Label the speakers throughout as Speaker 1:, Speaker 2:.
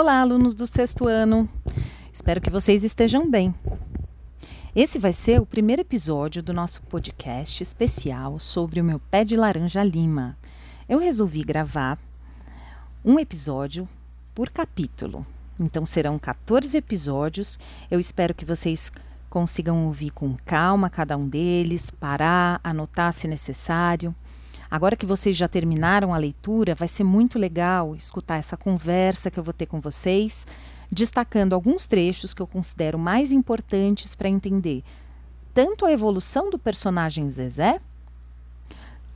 Speaker 1: Olá, alunos do sexto ano. Espero que vocês estejam bem. Esse vai ser o primeiro episódio do nosso podcast especial sobre o meu pé de laranja lima. Eu resolvi gravar um episódio por capítulo. Então serão 14 episódios. Eu espero que vocês consigam ouvir com calma cada um deles, parar, anotar se necessário. Agora que vocês já terminaram a leitura, vai ser muito legal escutar essa conversa que eu vou ter com vocês, destacando alguns trechos que eu considero mais importantes para entender tanto a evolução do personagem Zezé,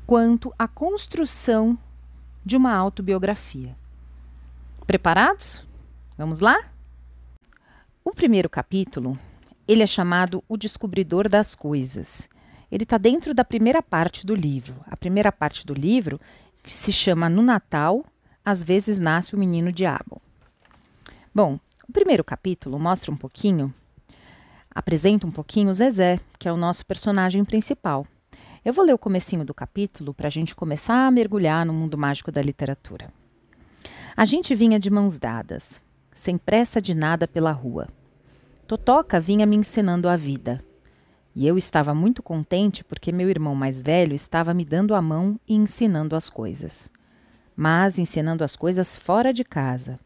Speaker 1: quanto a construção de uma autobiografia. Preparados? Vamos lá? O primeiro capítulo, ele é chamado O Descobridor das Coisas ele está dentro da primeira parte do livro. A primeira parte do livro, que se chama No Natal, às vezes nasce o menino diabo. Bom, o primeiro capítulo mostra um pouquinho, apresenta um pouquinho o Zezé, que é o nosso personagem principal. Eu vou ler o comecinho do capítulo para a gente começar a mergulhar no mundo mágico da literatura. A gente vinha de mãos dadas, sem pressa de nada pela rua. Totoca vinha me ensinando a vida. E eu estava muito contente porque meu irmão mais velho estava me dando a mão e ensinando as coisas. Mas ensinando as coisas fora de casa.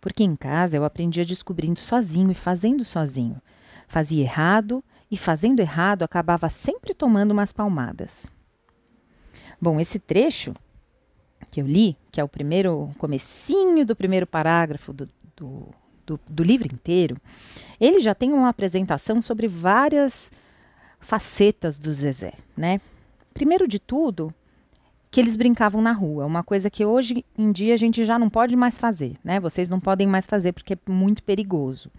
Speaker 1: Porque em casa eu aprendia descobrindo sozinho e fazendo sozinho. Fazia errado e fazendo errado acabava sempre tomando umas palmadas. Bom, esse trecho que eu li, que é o primeiro comecinho do primeiro parágrafo do, do, do, do livro inteiro, ele já tem uma apresentação sobre várias facetas do Zezé, né? Primeiro de tudo, que eles brincavam na rua, uma coisa que hoje em dia a gente já não pode mais fazer, né? Vocês não podem mais fazer porque é muito perigoso.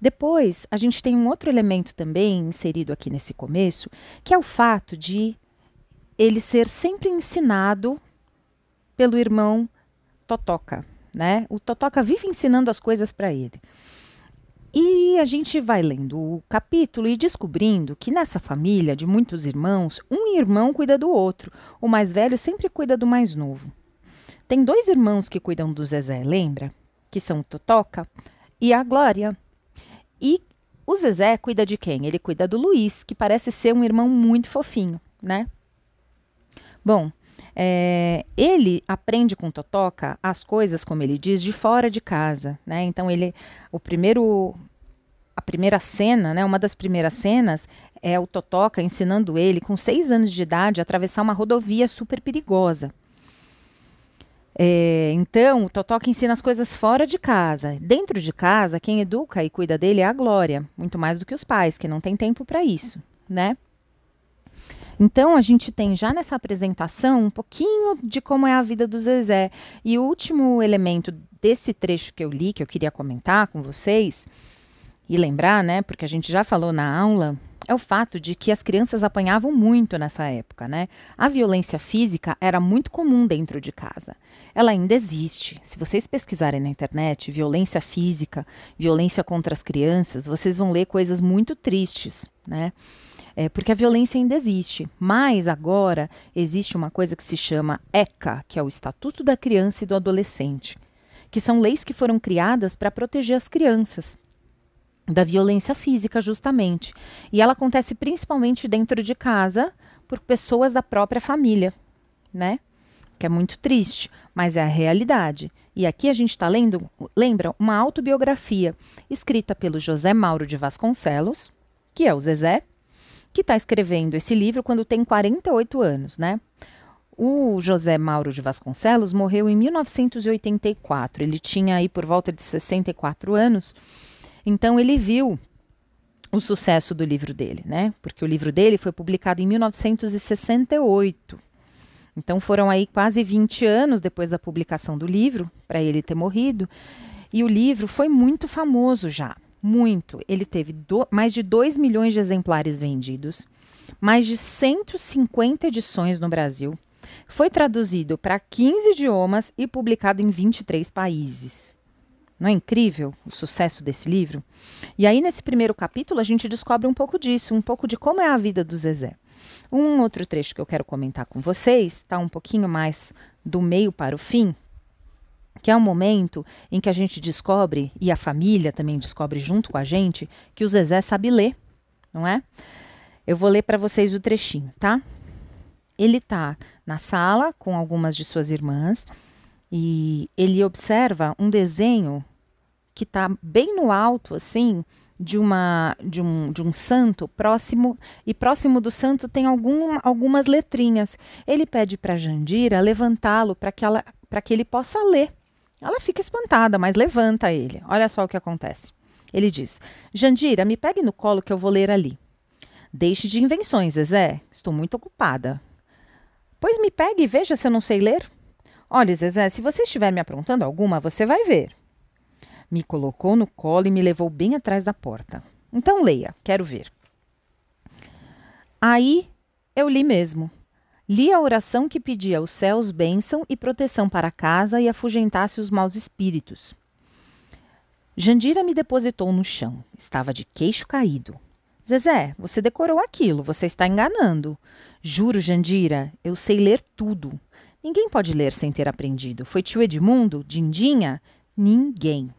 Speaker 1: Depois, a gente tem um outro elemento também inserido aqui nesse começo, que é o fato de ele ser sempre ensinado pelo irmão Totoca, né? O Totoca vive ensinando as coisas para ele. E a gente vai lendo o capítulo e descobrindo que nessa família de muitos irmãos, um irmão cuida do outro. O mais velho sempre cuida do mais novo. Tem dois irmãos que cuidam do Zezé, lembra? Que são o Totoca e a Glória. E o Zezé cuida de quem? Ele cuida do Luiz, que parece ser um irmão muito fofinho, né? Bom, é, ele aprende com Totoca as coisas, como ele diz, de fora de casa, né? Então ele, o primeiro, a primeira cena, né? Uma das primeiras cenas é o Totoca ensinando ele, com seis anos de idade, a atravessar uma rodovia super perigosa. É, então, o Totoca ensina as coisas fora de casa. Dentro de casa, quem educa e cuida dele é a Glória, muito mais do que os pais, que não tem tempo para isso, né? Então, a gente tem já nessa apresentação um pouquinho de como é a vida do Zezé. E o último elemento desse trecho que eu li, que eu queria comentar com vocês, e lembrar, né, porque a gente já falou na aula, é o fato de que as crianças apanhavam muito nessa época, né? A violência física era muito comum dentro de casa. Ela ainda existe. Se vocês pesquisarem na internet violência física, violência contra as crianças, vocês vão ler coisas muito tristes, né? É, porque a violência ainda existe. Mas agora existe uma coisa que se chama ECA, que é o Estatuto da Criança e do Adolescente, que são leis que foram criadas para proteger as crianças da violência física, justamente. E ela acontece principalmente dentro de casa por pessoas da própria família, né? Que é muito triste, mas é a realidade. E aqui a gente está lendo, lembra, uma autobiografia escrita pelo José Mauro de Vasconcelos, que é o Zezé, que está escrevendo esse livro quando tem 48 anos, né? O José Mauro de Vasconcelos morreu em 1984. Ele tinha aí por volta de 64 anos. Então ele viu o sucesso do livro dele, né? Porque o livro dele foi publicado em 1968. Então foram aí quase 20 anos depois da publicação do livro para ele ter morrido. E o livro foi muito famoso já muito. Ele teve do, mais de 2 milhões de exemplares vendidos, mais de 150 edições no Brasil. Foi traduzido para 15 idiomas e publicado em 23 países. Não é incrível o sucesso desse livro? E aí, nesse primeiro capítulo, a gente descobre um pouco disso, um pouco de como é a vida do Zezé. Um outro trecho que eu quero comentar com vocês, está um pouquinho mais do meio para o fim, que é um momento em que a gente descobre, e a família também descobre junto com a gente, que o Zezé sabe ler, não é? Eu vou ler para vocês o trechinho, tá? Ele está na sala com algumas de suas irmãs e ele observa um desenho que está bem no alto, assim, de, uma, de, um, de um santo próximo, e próximo do santo tem algum, algumas letrinhas. Ele pede para Jandira levantá-lo para que, ela, que ele possa ler. Ela fica espantada, mas levanta ele. Olha só o que acontece. Ele diz: Jandira, me pegue no colo que eu vou ler ali. Deixe de invenções, Zezé. Estou muito ocupada. Pois me pegue e veja se eu não sei ler. Olhe, Zezé, se você estiver me aprontando alguma, você vai ver. Me colocou no colo e me levou bem atrás da porta. Então leia, quero ver. Aí eu li mesmo. Li a oração que pedia aos céus bênção e proteção para casa e afugentasse os maus espíritos. Jandira me depositou no chão. Estava de queixo caído. Zezé, você decorou aquilo, você está enganando. Juro, Jandira, eu sei ler tudo. Ninguém pode ler sem ter aprendido. Foi tio Edmundo? Dindinha? Ninguém.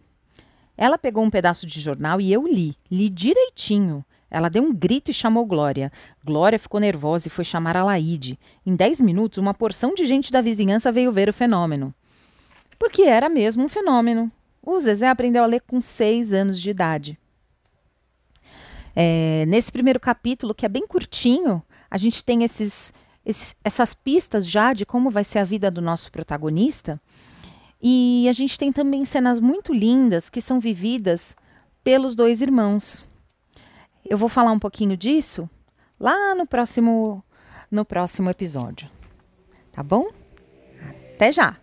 Speaker 1: Ela pegou um pedaço de jornal e eu li. Li direitinho. Ela deu um grito e chamou Glória. Glória ficou nervosa e foi chamar a Laide. Em dez minutos, uma porção de gente da vizinhança veio ver o fenômeno. Porque era mesmo um fenômeno. O Zezé aprendeu a ler com seis anos de idade. É, nesse primeiro capítulo, que é bem curtinho, a gente tem esses, esses, essas pistas já de como vai ser a vida do nosso protagonista. E a gente tem também cenas muito lindas que são vividas pelos dois irmãos. Eu vou falar um pouquinho disso lá no próximo no próximo episódio. Tá bom? Até já.